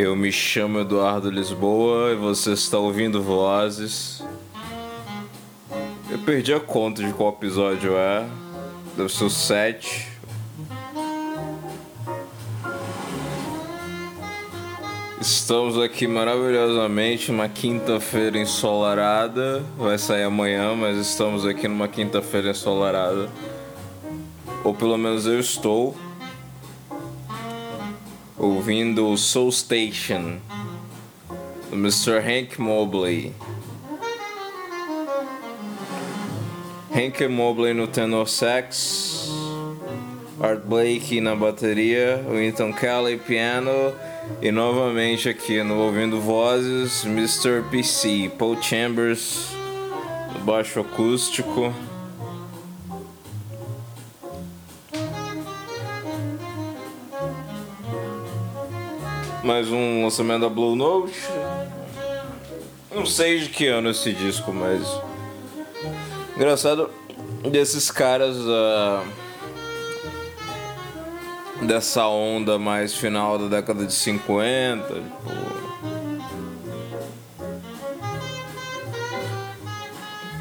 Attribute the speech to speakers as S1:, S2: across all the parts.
S1: Eu me chamo Eduardo Lisboa e você está ouvindo Vozes. Eu perdi a conta de qual episódio é. Deve ser o 7. Estamos aqui maravilhosamente numa quinta-feira ensolarada. Vai sair amanhã, mas estamos aqui numa quinta-feira ensolarada. Ou pelo menos eu estou ouvindo Soul Station do Mr. Hank Mobley. Hank Mobley no tenor sax, Art Blakey na bateria, Winton Kelly piano e novamente aqui no Ouvindo Vozes, Mr. PC, Paul Chambers no baixo acústico. Mais um lançamento da Blue Note. Não sei de que ano esse disco, mas. Engraçado desses caras uh, dessa onda mais final da década de 50, tipo.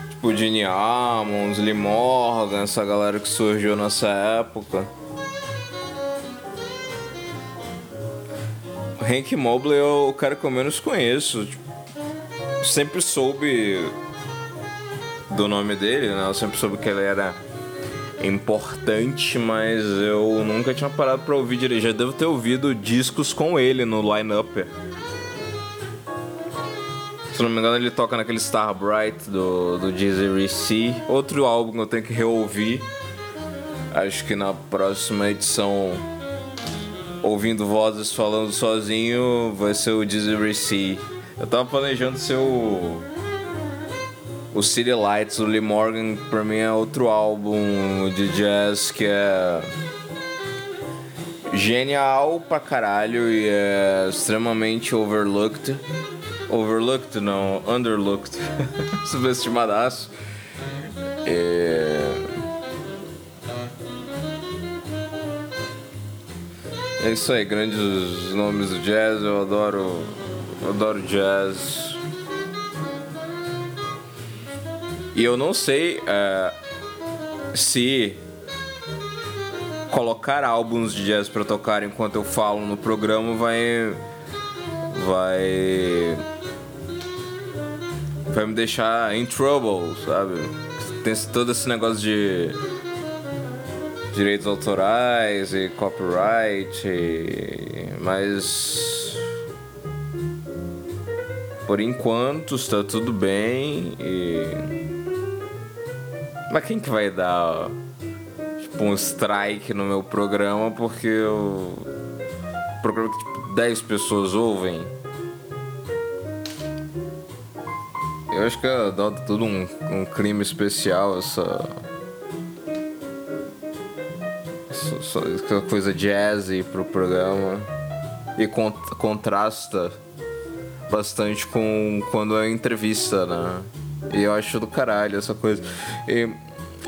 S1: Tipo Gene Ammons, Lee Morgan, essa galera que surgiu nessa época. Hank Mobley é o cara que eu menos conheço. Tipo, sempre soube do nome dele, né? Eu sempre soube que ele era importante, mas eu nunca tinha parado pra ouvir direito. Já devo ter ouvido discos com ele no line-up. Se não me engano, ele toca naquele Star Bright do, do Dizzy C. Outro álbum que eu tenho que reouvir. Acho que na próxima edição ouvindo vozes falando sozinho vai ser o Dizzy C. Eu tava planejando ser o. O City Lights, o Lee Morgan, pra mim é outro álbum de jazz que é. Genial pra caralho e é extremamente overlooked. Overlooked, não, underlooked. Subestimadaço. É É isso aí, grandes nomes do jazz, eu adoro. Eu adoro jazz. E eu não sei é, se colocar álbuns de jazz para tocar enquanto eu falo no programa vai. vai. vai me deixar em trouble, sabe? Tem todo esse negócio de direitos autorais e copyright, mas por enquanto está tudo bem e mas quem que vai dar tipo um strike no meu programa porque o programa que tipo, 10 pessoas ouvem? Eu acho que é tudo um, um crime especial essa coisa jazzy pro programa e contrasta bastante com quando é entrevista, né? E eu acho do caralho essa coisa. E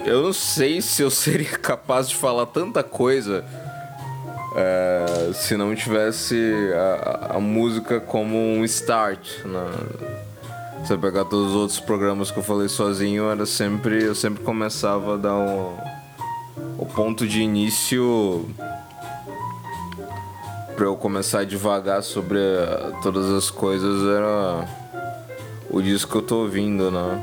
S1: eu não sei se eu seria capaz de falar tanta coisa é, se não tivesse a, a, música como um start. Né? Se eu pegar todos os outros programas que eu falei sozinho, era sempre eu sempre começava a dar um o ponto de início para eu começar a devagar sobre eh, todas as coisas era o disco que eu tô ouvindo, né?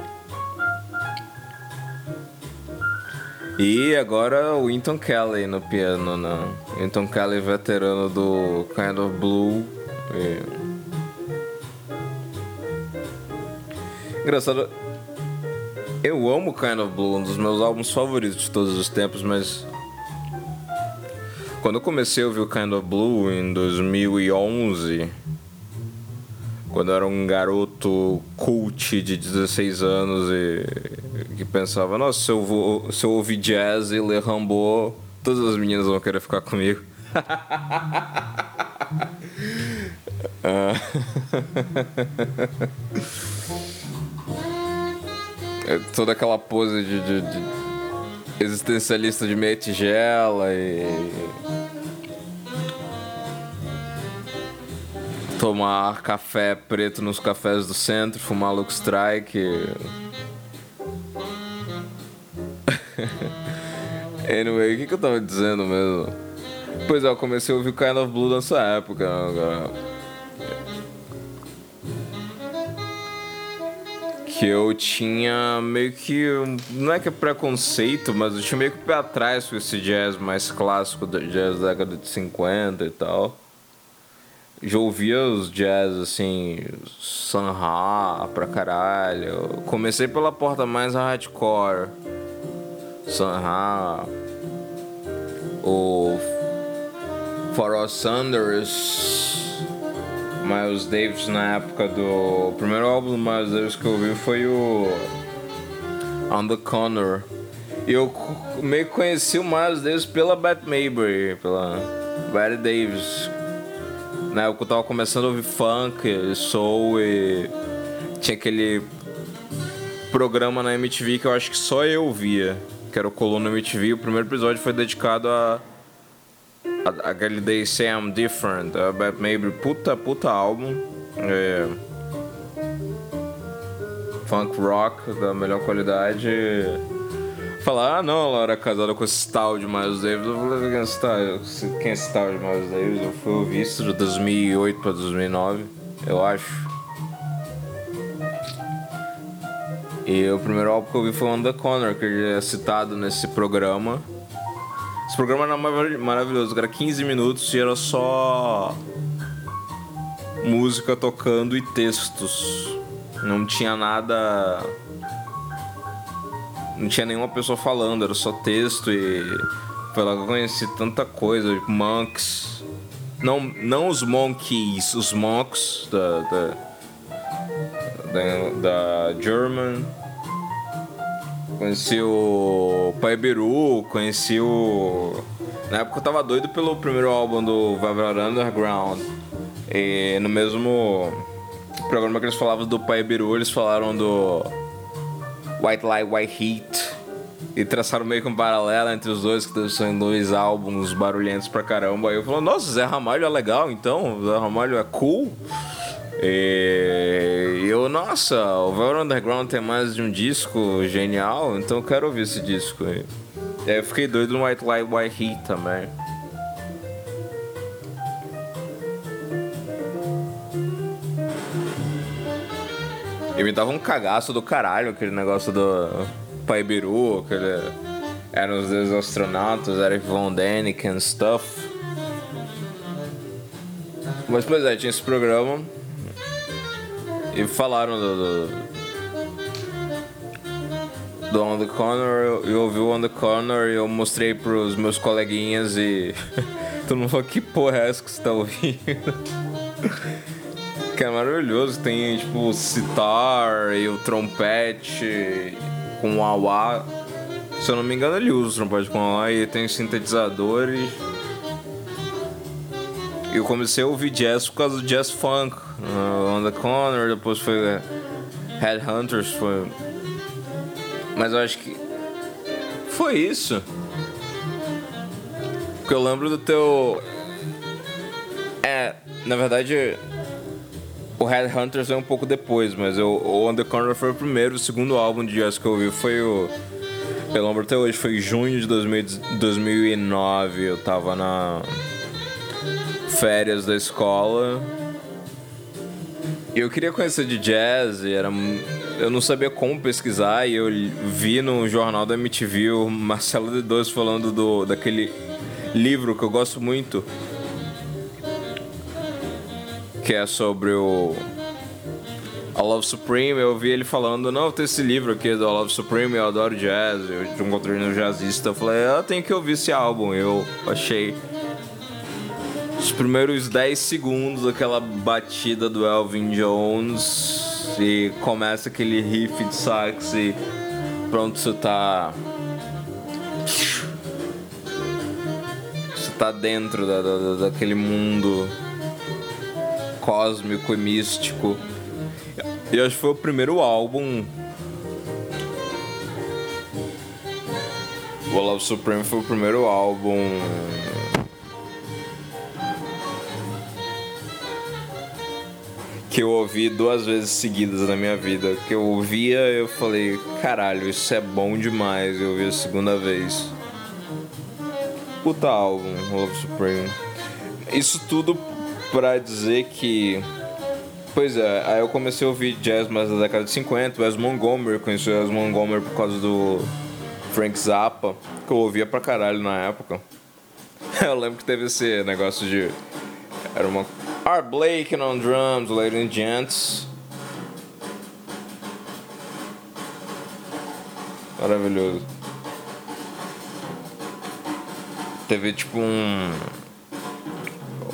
S1: E agora o Winton Kelly no piano, né? Winton Kelly, veterano do Kind of Blue. E... Engraçado, eu amo Kind of Blue, um dos meus álbuns favoritos de todos os tempos, mas quando eu comecei a ouvir o Kind of Blue em 2011, quando eu era um garoto cult de 16 anos e que pensava, nossa, se eu, vou, se eu ouvir jazz e ler Rambo, todas as meninas vão querer ficar comigo. ah. É toda aquela pose de, de, de existencialista de meia tigela e. tomar café preto nos cafés do centro, fumar Luke Strike. anyway, o que, que eu tava dizendo mesmo? Pois é, eu comecei a ouvir Kind of Blue nessa época. Agora. Que eu tinha meio que. Não é que é preconceito, mas eu tinha meio que pé atrás com esse jazz mais clássico, jazz da década de 50 e tal já ouvia os jazz assim, Sanha pra caralho. Comecei pela porta mais hardcore. Sanha. O Pharoah Sanders. Miles Davis na época do. O primeiro álbum do Miles Davis que eu ouvi foi o. On the Corner. E eu meio que conheci o Miles Davis pela Beth Maybury, pela Betty Davis na época eu tava começando a ouvir funk, soul e tinha aquele programa na MTV que eu acho que só eu via, que era o Coluna MTV. O primeiro episódio foi dedicado a, aquele Day Say I'm Different, a Beth Maybe, puta, puta álbum. É, funk rock da melhor qualidade falar, ah não, ela era casada com esse tal de Miles Davis. Eu falei, quem é esse tal, quem é esse tal de Miles Davis? Eu fui ouvir isso de 2008 para 2009, eu acho. E o primeiro álbum que eu vi foi On The Corner, que é citado nesse programa. Esse programa era maravilhoso, era 15 minutos e era só música tocando e textos. Não tinha nada não tinha nenhuma pessoa falando, era só texto e foi lá que eu conheci tanta coisa, tipo, monks. Não, não os monkeys, os monks da, da, da, da German. Conheci o Pai Beru, conheci o. Na época eu tava doido pelo primeiro álbum do Velvet Underground. E no mesmo programa que eles falavam do Pai Beru, eles falaram do White Light, White Heat. E traçaram meio que um paralelo entre os dois, que são dois álbuns barulhentos pra caramba. Aí eu falei, nossa, Zé Ramalho é legal, então? Zé Ramalho é cool? E eu, nossa, o Velvet Underground tem mais de um disco genial, então eu quero ouvir esse disco. Aí eu fiquei doido no White Light, White Heat também. E me dava um cagaço do caralho aquele negócio do Pai Biru, aquele. Eram os dois astronautas, Eric Von Däniken stuff. Mas pois é, tinha esse programa. E falaram do. do do On The Corner, eu ouvi o On The Corner e eu mostrei pros meus coleguinhas e todo mundo falou, que porra é essa que você tá ouvindo? que é maravilhoso. Tem tipo o sitar e o trompete com auá. Se eu não me engano, ele usa o trompete com auá e tem sintetizadores. Eu comecei a ouvir jazz por causa do jazz funk. Uh, On the Corner, depois foi uh, Headhunters, foi. Mas eu acho que. Foi isso. Porque eu lembro do teu. É, na verdade, o Headhunters é um pouco depois, mas eu, o Corner foi o primeiro, o segundo álbum de jazz que eu ouvi foi o... Eu lembro até hoje, foi junho de 2000, 2009, eu tava na... Férias da escola. Eu queria conhecer de jazz, era... Eu não sabia como pesquisar, e eu vi no jornal da MTV o Marcelo D2 falando do, daquele livro que eu gosto muito, que é sobre o A Love Supreme, eu vi ele falando, não, tem esse livro aqui do A Love Supreme, eu adoro jazz, eu encontrei no jazzista, eu falei, eu tenho que ouvir esse álbum, eu achei os primeiros 10 segundos daquela batida do Elvin Jones e começa aquele riff de sax e pronto, você tá você tá dentro da, da, daquele mundo cósmico e místico. E acho que foi o primeiro álbum. O Love Supreme foi o primeiro álbum. Que eu ouvi duas vezes seguidas na minha vida. Que eu ouvia, eu falei, caralho, isso é bom demais. Eu ouvi a segunda vez. Puta álbum, Love Supreme. Isso tudo pra dizer que. Pois é, aí eu comecei a ouvir jazz mais da década de 50, Wes Montgomery, conheci o Wes Montgomery por causa do Frank Zappa, que eu ouvia pra caralho na época. Eu lembro que teve esse negócio de. Era uma. Art Blake on drums, ladies and gents. Maravilhoso. Teve tipo um.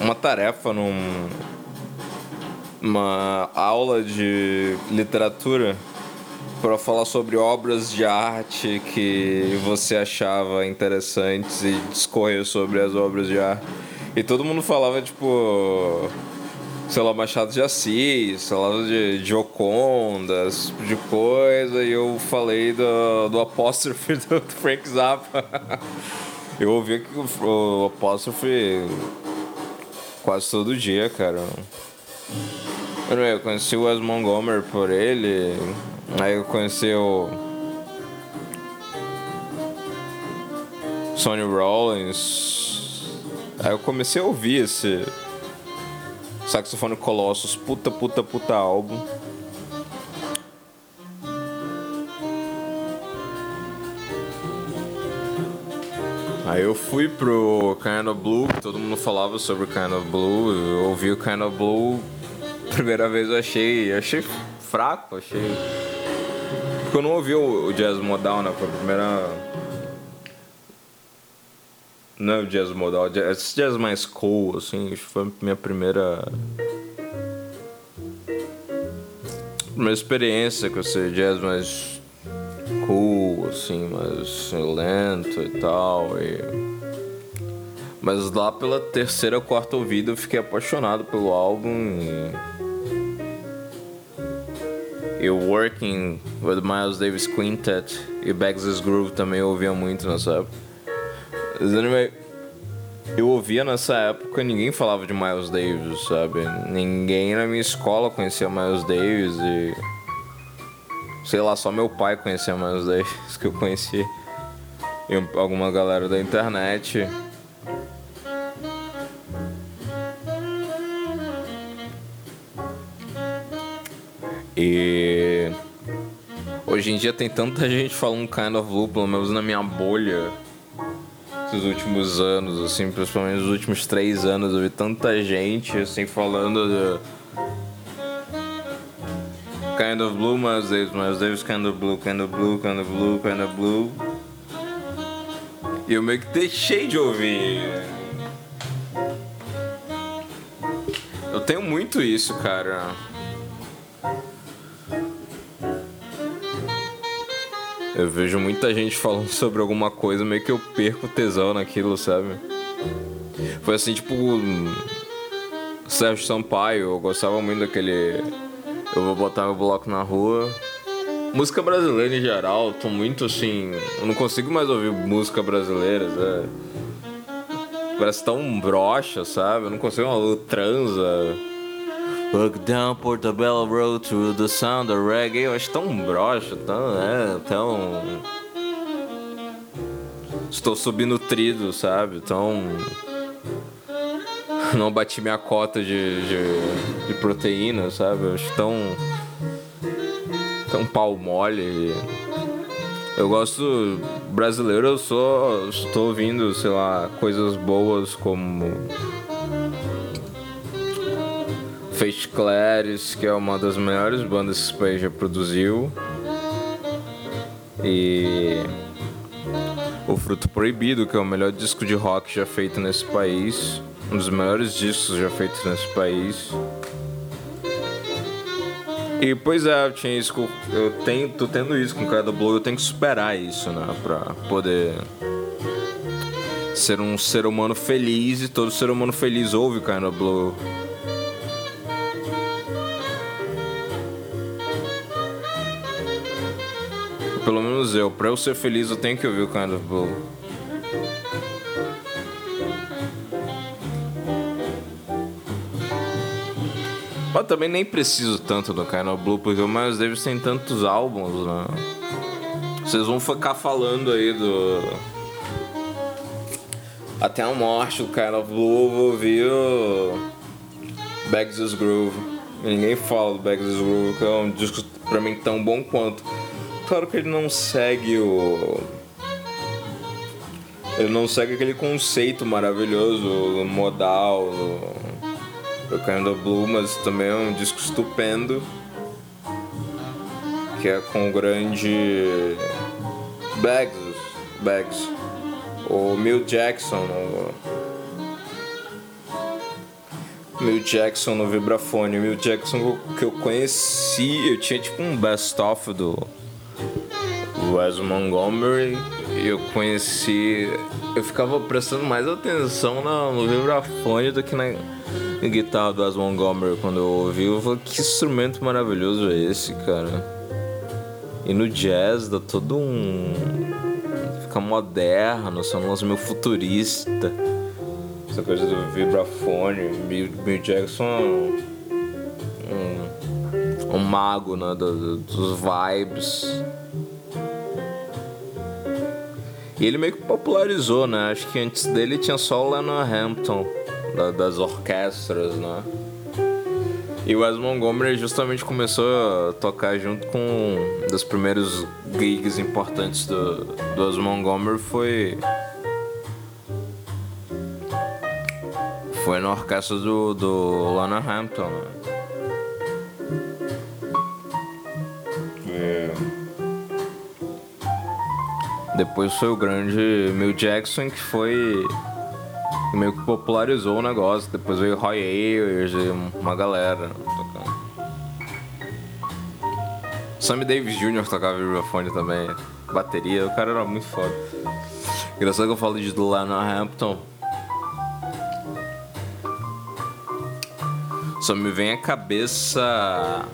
S1: Uma tarefa num. Uma aula de literatura para falar sobre obras de arte que você achava interessantes e discorrer sobre as obras de arte. E todo mundo falava, tipo, sei lá, Machado de Assis, falava de, Oconda, esse tipo de coisa, e eu falei do, do apóstrofe do Frank Zappa. Eu ouvi que o, o apóstrofe quase todo dia, cara. Eu conheci o Wes Montgomery por ele, Aí eu conheci o Sonny Rollins. Aí eu comecei a ouvir esse Saxofone Colossus, puta, puta, puta álbum. Aí eu fui pro Kind of Blue, todo mundo falava sobre o Kind of Blue, eu ouvi o Kind of Blue, primeira vez eu achei, achei fraco, achei porque eu não ouvi o jazz modal, né? Foi a primeira. Não é o jazz modal, esse jazz mais cool, assim, foi a minha primeira. Primeira experiência com esse jazz mais cool, assim, mais lento e tal. E... Mas lá pela terceira ou quarta ouvida eu fiquei apaixonado pelo álbum e e Working with Miles Davis Quintet e Bags' Groove também eu ouvia muito nessa época. Eu ouvia nessa época ninguém falava de Miles Davis, sabe? Ninguém na minha escola conhecia Miles Davis e. Sei lá, só meu pai conhecia Miles Davis que eu conheci. E alguma galera da internet. E hoje em dia tem tanta gente falando kind of blue, pelo menos na minha bolha, esses últimos anos, assim, principalmente nos últimos três anos, eu vi tanta gente assim falando de kind of blue, mas Davis, Miles Davis, kind of blue, kind of blue, kind of blue, kind of blue. E eu meio que deixei de ouvir. Eu tenho muito isso, cara. Eu vejo muita gente falando sobre alguma coisa, meio que eu perco tesão naquilo, sabe? Foi assim, tipo. Sérgio Sampaio, eu gostava muito daquele. Eu vou botar meu bloco na rua. Música brasileira em geral, tô muito assim. Eu não consigo mais ouvir música brasileira, sabe? Parece tão broxa, sabe? Eu não consigo uma transa. Walk down Portobello Road to the sound of reggae. Eu acho tão broxa, tão. É, tão. Estou subnutrido, sabe? Tão. Não bati minha cota de, de, de proteína, sabe? Eu acho tão. tão pau mole. Eu gosto. Brasileiro, eu sou. Estou ouvindo, sei lá, coisas boas como Fate Clares, que é uma das melhores bandas que esse país já produziu. E o Fruto Proibido, que é o melhor disco de rock já feito nesse país, um dos melhores discos já feitos nesse país. E pois é, eu tinha isso, eu tenho, tô tendo isso com cada blog, eu tenho que superar isso, né, pra poder ser um ser humano feliz e todo ser humano feliz ouve Kind of Blue. Menos eu. Pra eu ser feliz, eu tenho que ouvir o Kind of Blue. Mas também nem preciso tanto do Kind of Blue, porque o Miles Davis tem tantos álbuns, né? Vocês vão ficar falando aí do. Até a morte do Kind of Blue, vou ouvir o. Bags Groove. Ninguém fala do Bags Groove, que é um disco pra mim tão bom quanto. Claro que ele não segue o. Ele não segue aquele conceito maravilhoso, modal, do Kind of Blue, mas também é um disco estupendo. Que é com o grande Bags, Bags, o Mill Jackson, o Mill Jackson no vibrafone. O Mill Jackson que eu conheci, eu tinha tipo um best-of do Wes Montgomery eu conheci. Eu ficava prestando mais atenção no, no vibrafone do que na, guitarra do Wes Montgomery quando eu ouvi. Eu falei, que instrumento maravilhoso é esse, cara? E no jazz dá todo um. Fica moderno, são um meio futurista. Essa coisa do vibrafone. Bill, Bill Jackson é um, um mago né, do, dos vibes. E ele meio que popularizou, né? Acho que antes dele tinha só o Lennon Hampton, da, das orquestras, né? E o Wes Montgomery justamente começou a tocar junto com um dos primeiros gigs importantes do, do Wes Montgomery foi foi na orquestra do, do Lana Hampton. Né? Depois foi o grande Mill Jackson que foi meio que popularizou o negócio. Depois veio Roy Ayers e uma galera tocando. Sammy Davis Jr. tocava vibrafone também, bateria, o cara era muito foda. Engraçado que eu falo de Lana Hampton. Só me vem à cabeça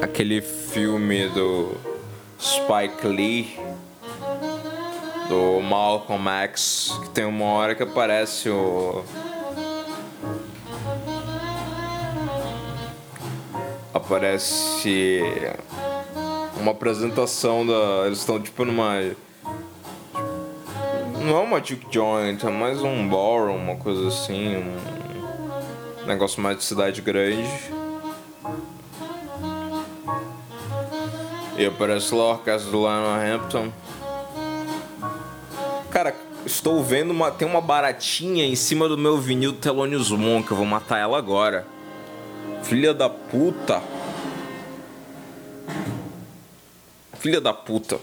S1: aquele filme do Spike Lee do Malcolm X, que tem uma hora que aparece o. Aparece uma apresentação da. Eles estão tipo numa. Não é uma juke joint, é mais um ballroom, uma coisa assim, um negócio mais de cidade grande. E aparece lá a orquestra do Lionel Hampton. Estou vendo uma. Tem uma baratinha em cima do meu vinil Thelonious Monk. Eu vou matar ela agora. Filha da puta. Filha da puta.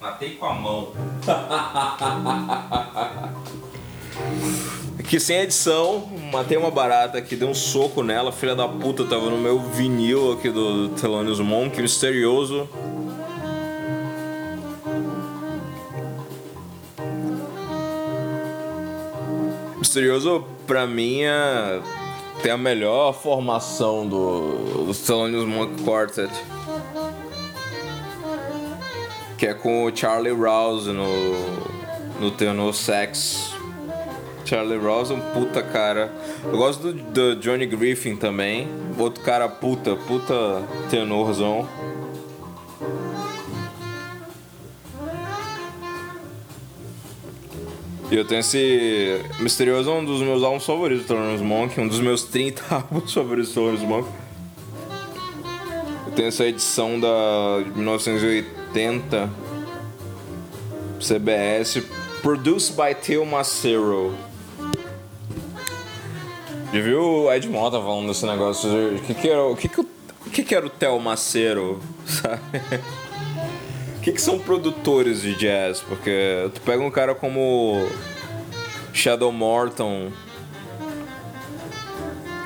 S1: Matei com a mão. Aqui sem edição, matei uma barata aqui, dei um soco nela, filha da puta, tava no meu vinil aqui do Thelonious Monk, misterioso. Misterioso, pra mim, é... tem a melhor formação do, do Thelonious Monk Quartet. Que é com o Charlie Rouse no, no tenor sax. Charlie Rouse é um puta cara. Eu gosto do, do Johnny Griffin também. Outro cara puta, puta tenorzão. E eu tenho esse. Misterioso é um dos meus álbuns favoritos do Thelonious Monk, um dos meus 30 álbuns favoritos do Monk. Eu tenho essa edição da de 1980 CBS, produced by Theo Macero. Já viu o Ed Mota falando desse negócio? O que, que era o que, que, o que, que era o Theo Macero? Sabe? Que, que são produtores de jazz? Porque tu pega um cara como Shadow Morton.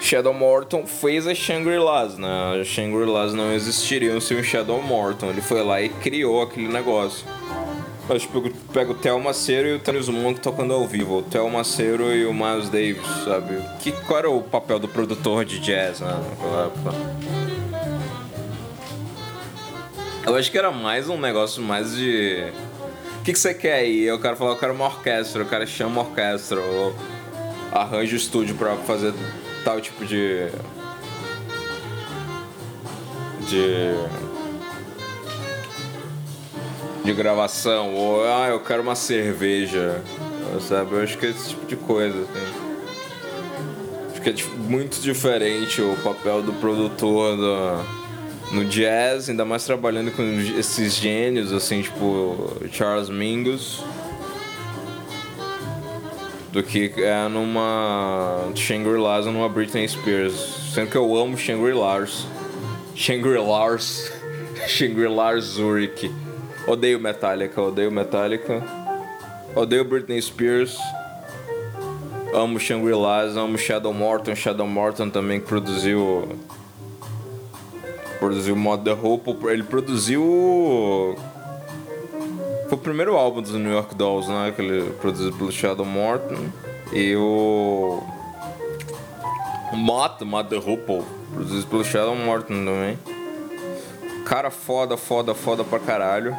S1: Shadow Morton fez a Shangri-Las, né? A Shangri-Las não existiriam sem o Shadow Morton. Ele foi lá e criou aquele negócio. Mas tipo, pega o Theo Macero e o Thanos Monk tocando ao vivo. O Theo Macero e o Miles Davis, sabe? Que, qual era o papel do produtor de jazz né, naquela época? Eu acho que era mais um negócio mais de. O que, que você quer aí? Eu quero falar, eu quero uma orquestra, o cara chama orquestra. Ou... arranja o estúdio pra fazer tal tipo de. de. de gravação, ou ah, eu quero uma cerveja, sabe? Eu acho que é esse tipo de coisa, assim. Acho que é muito diferente o papel do produtor do, no jazz, ainda mais trabalhando com esses gênios, assim, tipo Charles Mingus do que é numa Shangri-La's ou numa Britney Spears. Sendo que eu amo Shangri-La's. Shangri-La's. Shangri-La's Zurich. Odeio Metallica, odeio Metallica. Odeio Britney Spears. Amo Shangri-La's, amo Shadow Morton. Shadow Morton também produziu. Produziu Mod The Hope. Ele produziu foi o primeiro álbum dos New York Dolls, né? Que ele produziu pelo Shadow Morton. E o. O Mott the Hoople, produzido pelo Shadow Morton também. Cara foda, foda, foda pra caralho.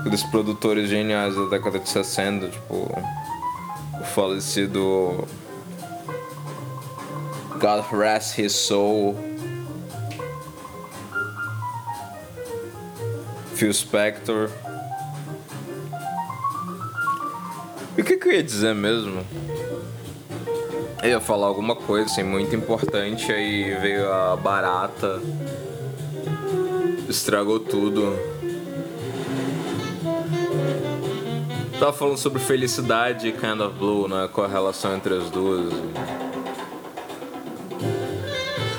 S1: Aqueles produtores geniais da década de 60, tipo. O falecido. God Rest His Soul. Phil Spector. E o que, que eu ia dizer mesmo? Eu ia falar alguma coisa assim, muito importante, aí veio a barata, estragou tudo. Tava falando sobre felicidade e Kind of Blue, né? Qual a relação entre as duas.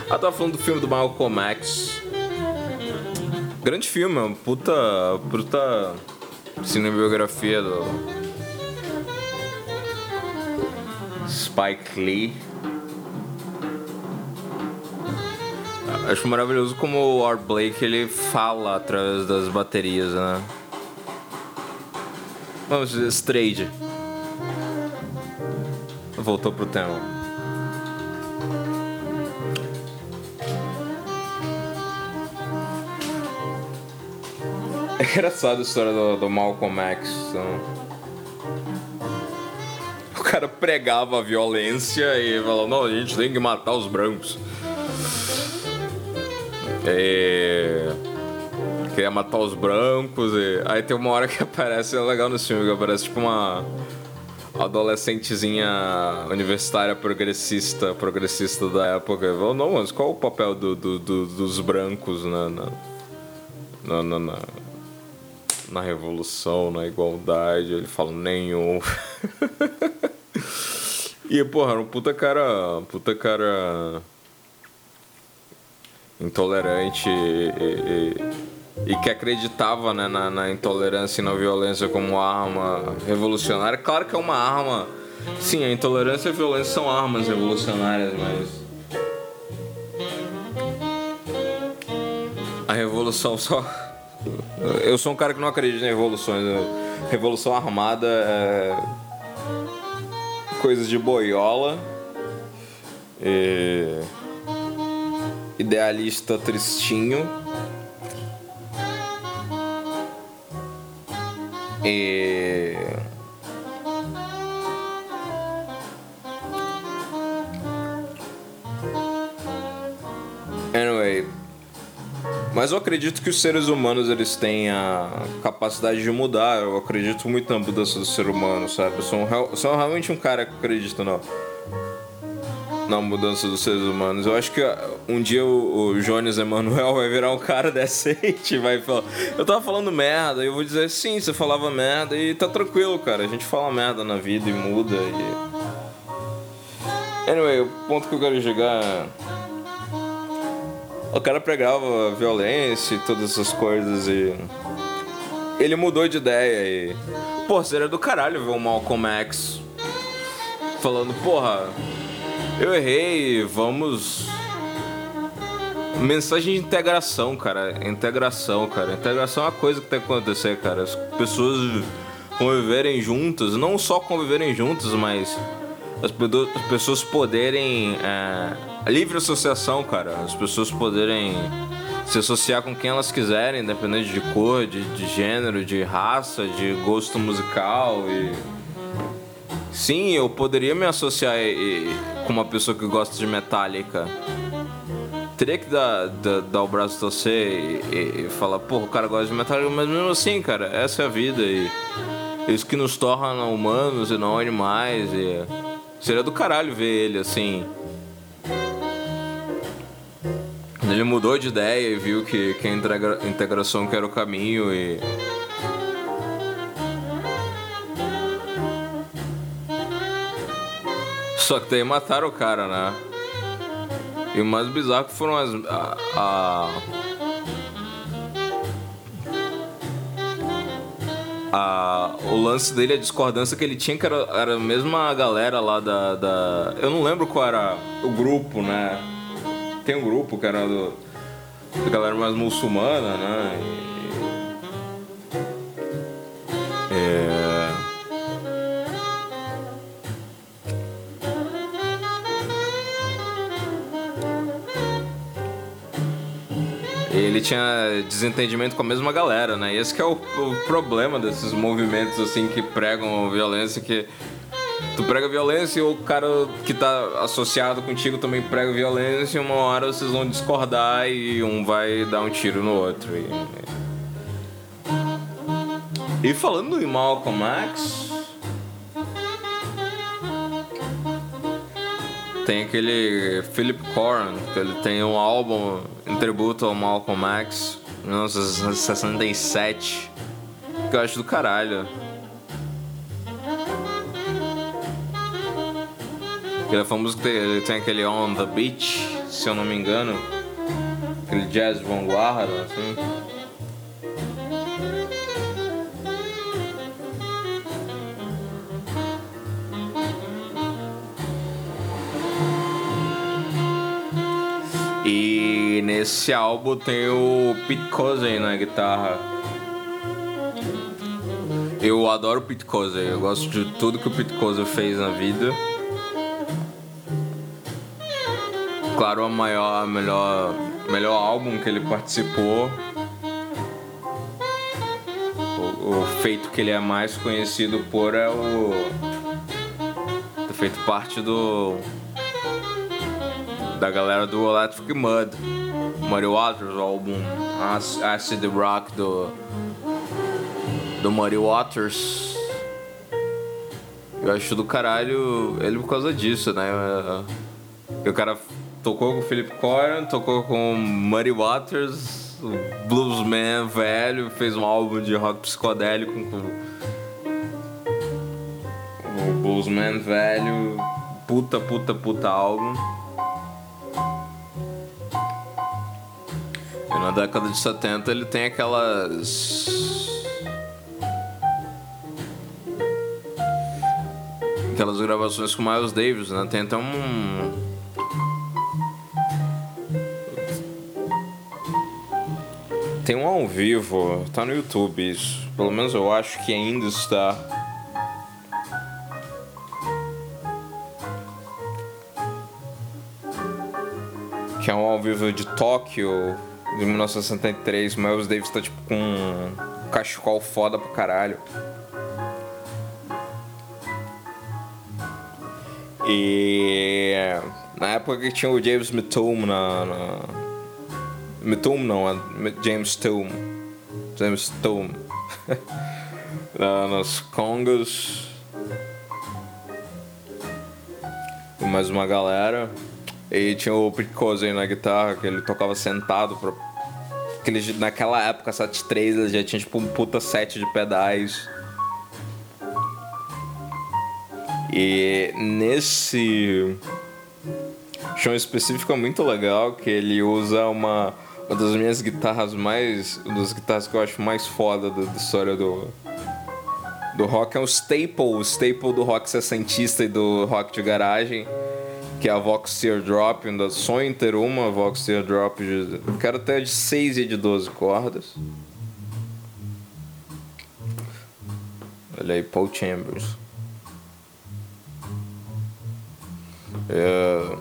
S1: Ah, tava falando do filme do Malcolm X. Grande filme, uma puta. puta cinebiografia do. Spike Lee. Acho maravilhoso como o Art Blake ele fala através das baterias, né? Vamos dizer. Voltou pro tema. É engraçado a história do, do Malcolm X. Então... O cara pregava a violência e falou: não, a gente tem que matar os brancos. E... Queria matar os brancos. E... Aí tem uma hora que aparece, é legal no filme, que aparece tipo uma adolescentezinha universitária progressista, progressista da época. Falou, não, mas qual o papel do, do, do, dos brancos na, na, na, na, na revolução, na igualdade. Ele fala nenhum. e, porra, era um puta cara. Puta cara. Intolerante e, e, e que acreditava né, na, na, intolerância e na violência como arma revolucionária. Claro que é uma arma. Sim, a intolerância e a violência são armas revolucionárias, mas. A revolução só eu sou um cara que não acredita em revoluções. Né? Revolução armada é. coisas de boiola. E... Idealista tristinho. E. mas eu acredito que os seres humanos eles têm a capacidade de mudar. Eu acredito muito na mudança do ser humano, sabe? Eu sou, um, sou realmente um cara que acredita na, na mudança dos seres humanos. Eu acho que ah, um dia o, o Jones Emanuel vai virar um cara decente vai falar: Eu tava falando merda, e eu vou dizer sim, você falava merda, e tá tranquilo, cara. A gente fala merda na vida e muda. E... Anyway, o ponto que eu quero chegar. É o cara pregava violência e todas essas coisas e. Ele mudou de ideia e. Pô, seria do caralho ver o Malcolm X falando, porra, eu errei, vamos. Mensagem de integração, cara. Integração, cara. Integração é uma coisa que tem que acontecer, cara. As pessoas conviverem juntas, não só conviverem juntas, mas as pessoas poderem. É livre associação, cara. As pessoas poderem se associar com quem elas quiserem, independente de cor, de, de gênero, de raça, de gosto musical e. Sim, eu poderia me associar e, e, com uma pessoa que gosta de Metallica. Teria que dar, dar, dar o braço torcer e, e, falar, porra, o cara gosta de Metallica, mas mesmo assim, cara, essa é a vida e isso que nos torna humanos e não animais. E seria do caralho ver ele assim. Ele mudou de ideia e viu que, que a integra integração que era o caminho e. Só que daí mataram o cara, né? E o mais bizarro foram as. A, a, a, o lance dele, a discordância que ele tinha, que era, era a mesma galera lá da, da. Eu não lembro qual era o grupo, né? Tem um grupo que era do, da galera mais muçulmana, né? E, é, ele tinha desentendimento com a mesma galera, né? E esse que é o, o, problema desses movimentos assim que pregam violência, que tu prega violência e o cara que tá associado contigo também prega violência e uma hora vocês vão discordar e um vai dar um tiro no outro. E, e falando em Malcolm X, tem aquele Philip Corrin, que ele tem um álbum em tributo ao Malcolm X, 1967, que eu acho do caralho. Ele é famoso que ele tem aquele On the Beach, se eu não me engano, aquele jazz vanguarda, assim. Nesse álbum tem o Pete Cozen na guitarra. Eu adoro o Pete Cozen, eu gosto de tudo que o Pete Cozen fez na vida. Claro, o maior, melhor, melhor álbum que ele participou. O feito que ele é mais conhecido por é o. ter feito parte do da galera do Electric Mud, Muddy Waters, o álbum Acid Rock do, do Muddy Waters. Eu acho do caralho ele por causa disso, né? O cara tocou com o Philip Corrin, tocou com Muddy Waters, o bluesman velho, fez um álbum de rock psicodélico com o bluesman velho, puta, puta, puta álbum. E na década de 70 ele tem aquelas. Aquelas gravações com Miles Davis, né? Tem até um. Tem um ao vivo, tá no YouTube isso. Pelo menos eu acho que ainda está. Que é um ao vivo de Tóquio de 1963, Miles Davis tá tipo com um cachecol foda pra caralho. E na época que tinha o James Mitchum na. na não, James Toom. James Toom. nas congas. E mais uma galera. E tinha o Picose na guitarra, que ele tocava sentado. Pra... Naquela época, 7.3, ele já tinha tipo um puta set de pedais. E nesse show específico é muito legal que ele usa uma, uma das minhas guitarras mais. Uma das guitarras que eu acho mais foda da, da história do, do rock. É um staple, o staple do rock sessentista e do rock de garagem que é a Vox Teardrop, ainda sonho ter uma Vox Teardrop, de, quero até de 6 e de 12 cordas. Olha aí, Paul Chambers. É...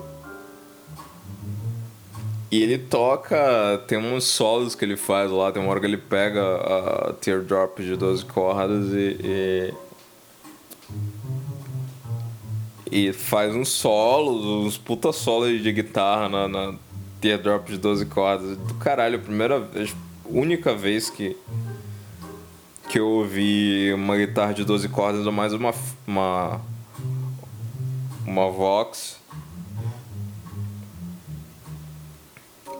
S1: E ele toca, tem uns solos que ele faz lá, tem uma hora que ele pega a Teardrop de 12 cordas e, e E faz uns solos, uns puta solos de guitarra na, na Teardrop de 12 cordas. Do caralho, a primeira vez, única vez que que eu ouvi uma guitarra de 12 cordas ou mais uma uma uma Vox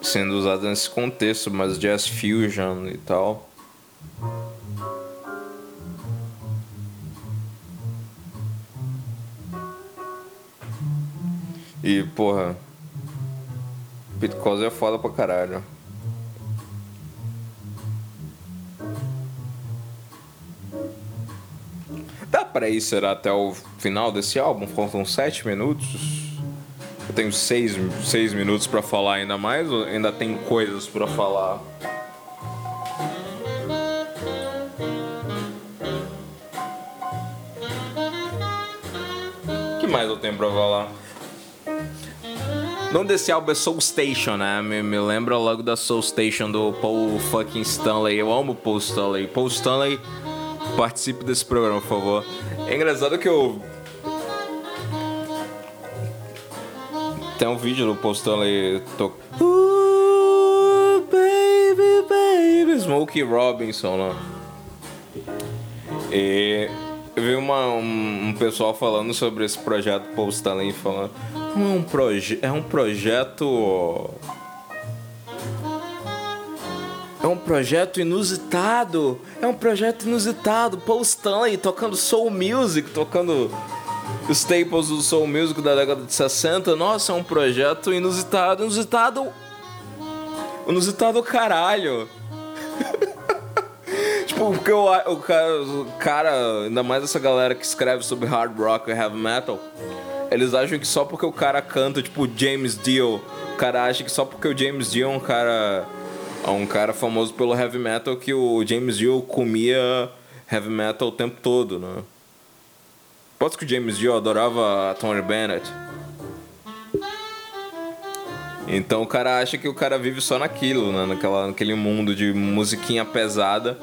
S1: sendo usada nesse contexto, mas jazz fusion e tal. E, porra, Cose é foda pra caralho. Dá pra ir, será, até o final desse álbum? Faltam sete minutos? Eu tenho seis, seis minutos pra falar ainda mais ou ainda tem coisas pra falar? O que mais eu tenho pra falar? O nome desse álbum é Soul Station, né? Me, me lembra logo da Soul Station do Paul fucking Stanley. Eu amo Paul Stanley. Paul Stanley, participe desse programa, por favor. É engraçado que eu. Tem um vídeo do Paul Stanley to... Ooh, baby, baby. Smokey Robinson lá. E eu vi uma, um, um, pessoal falando sobre esse projeto Paul Stanley falando é um, proje é um projeto. É um projeto inusitado. É um projeto inusitado. Paul Stanley tocando soul music, tocando staples do soul music da década de 60. Nossa, é um projeto inusitado. Inusitado. Inusitado caralho. tipo, porque o, o, cara, o cara, ainda mais essa galera que escreve sobre hard rock e heavy metal eles acham que só porque o cara canta, tipo, James Dio, o cara acha que só porque o James Dio é um cara. É um cara famoso pelo heavy metal que o James Dio comia heavy metal o tempo todo, né? Pode que o James Dio adorava a Tony Bennett. Então o cara acha que o cara vive só naquilo, né? Naquela, naquele mundo de musiquinha pesada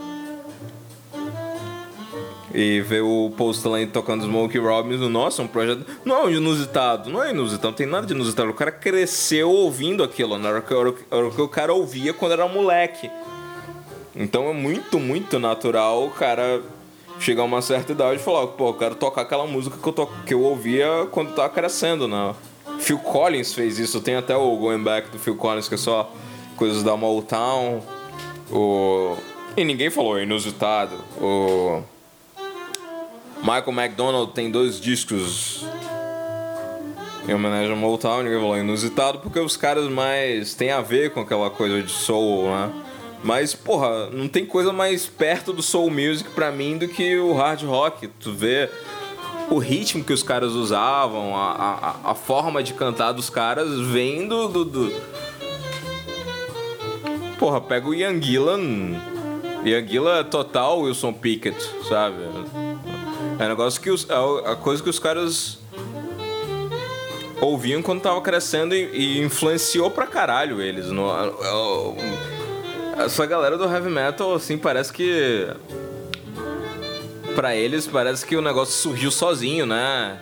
S1: e ver o Post Lane tocando Smokey Robinson, nossa, um projeto. Não é inusitado, não é inusitado, não tem nada de inusitado. O cara cresceu ouvindo aquilo, que, era o que o cara ouvia quando era moleque. Então é muito, muito natural o cara chegar a uma certa idade e falar, pô, eu quero tocar aquela música que eu, to que eu ouvia quando tava crescendo, né? Phil Collins fez isso, tem até o Going Back do Phil Collins, que é só coisas da Motown. O... E ninguém falou inusitado. O... Michael McDonald tem dois discos em homenagem ao Motown, ninguém falou inusitado, porque os caras mais tem a ver com aquela coisa de soul, né? Mas, porra, não tem coisa mais perto do soul music pra mim do que o hard rock. Tu vê o ritmo que os caras usavam, a, a, a forma de cantar dos caras vem do, do, do... Porra, pega o Ian Gillan. Ian Gillan é total Wilson Pickett, sabe? É um negócio que os, é a coisa que os caras ouviam quando tava crescendo e, e influenciou pra caralho eles. No, essa galera do heavy metal, assim, parece que. Pra eles, parece que o negócio surgiu sozinho, né?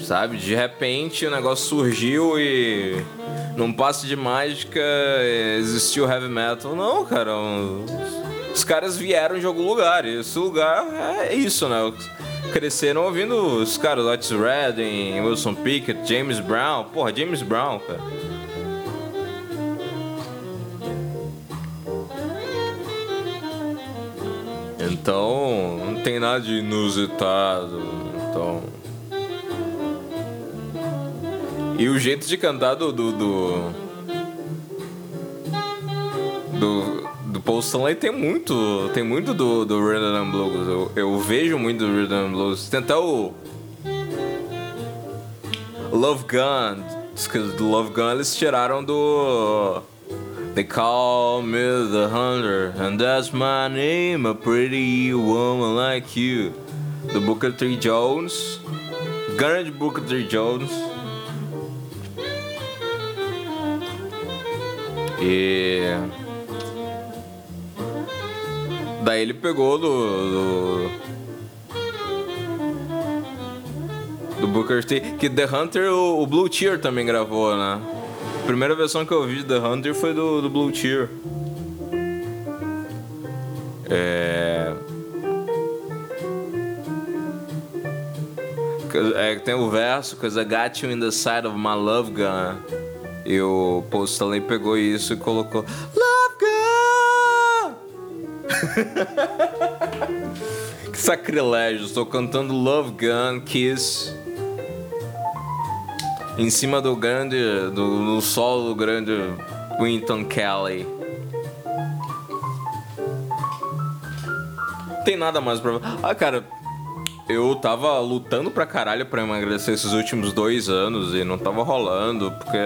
S1: Sabe? De repente o negócio surgiu e. Num passe de mágica existiu heavy metal. Não, cara. Um, os caras vieram de algum lugar. E esse lugar é isso, né? Cresceram ouvindo os caras, Otis Redding, Wilson Pickett, James Brown. Porra, James Brown, cara. Então, não tem nada de inusitado. Então. E o jeito de cantar do. do, do, do Paul Stanley tem muito, tem muito do, do Rhythm and Blues. Eu, eu vejo muito do Rhythm and Blues. Tem até o Love Gun, do Love Gun eles tiraram do They call me the hunter, and that's my name, a pretty woman like you. Do Booker T. Jones, grande Booker T. Jones. E Daí ele pegou do, do, Do Booker T. Que The Hunter, o, o Blue Tear também gravou, né? A primeira versão que eu vi de The Hunter foi do, do Blue Tear. É... é. Tem o verso, Cause I got you in the side of my love gun. E o Stanley pegou isso e colocou! Que sacrilégio, estou cantando Love Gun, Kiss. Em cima do grande, do, do solo do grande Winton Kelly. Tem nada mais pra. Ah, cara, eu tava lutando pra caralho pra emagrecer esses últimos dois anos e não tava rolando, porque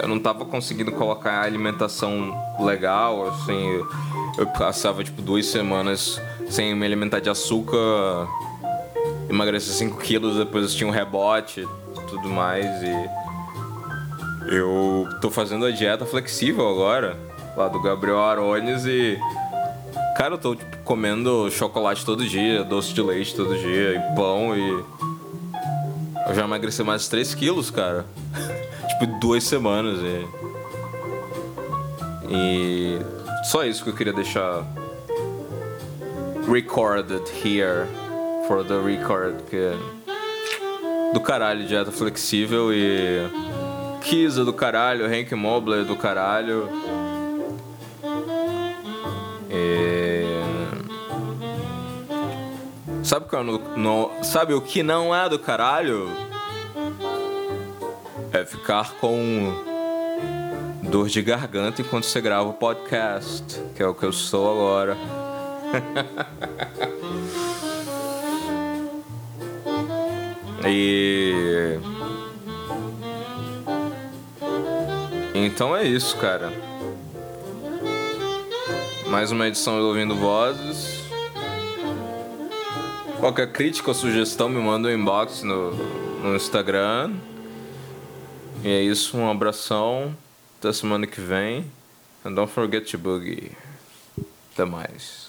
S1: eu não tava conseguindo colocar alimentação legal, assim. Eu passava, tipo, duas semanas sem me alimentar de açúcar, emagrecer 5 quilos, depois tinha um rebote tudo mais e. Eu tô fazendo a dieta flexível agora, lá do Gabriel Arones e. Cara, eu tô tipo, comendo chocolate todo dia, doce de leite todo dia, e pão e. Eu já emagreci mais de 3 quilos, cara. tipo, duas semanas e. E. Só isso que eu queria deixar. Recorded here. For the record. Que. Do caralho, dieta flexível e. Kisa do caralho, Hank Mobler do caralho. Sabe, que no, sabe o que não é do caralho? É ficar com dor de garganta enquanto você grava o podcast, que é o que eu sou agora. e. Então é isso, cara. Mais uma edição do Ouvindo Vozes. Qualquer crítica ou sugestão me manda um inbox no, no Instagram. E é isso, um abração. Até semana que vem. And don't forget to boogie. Até mais.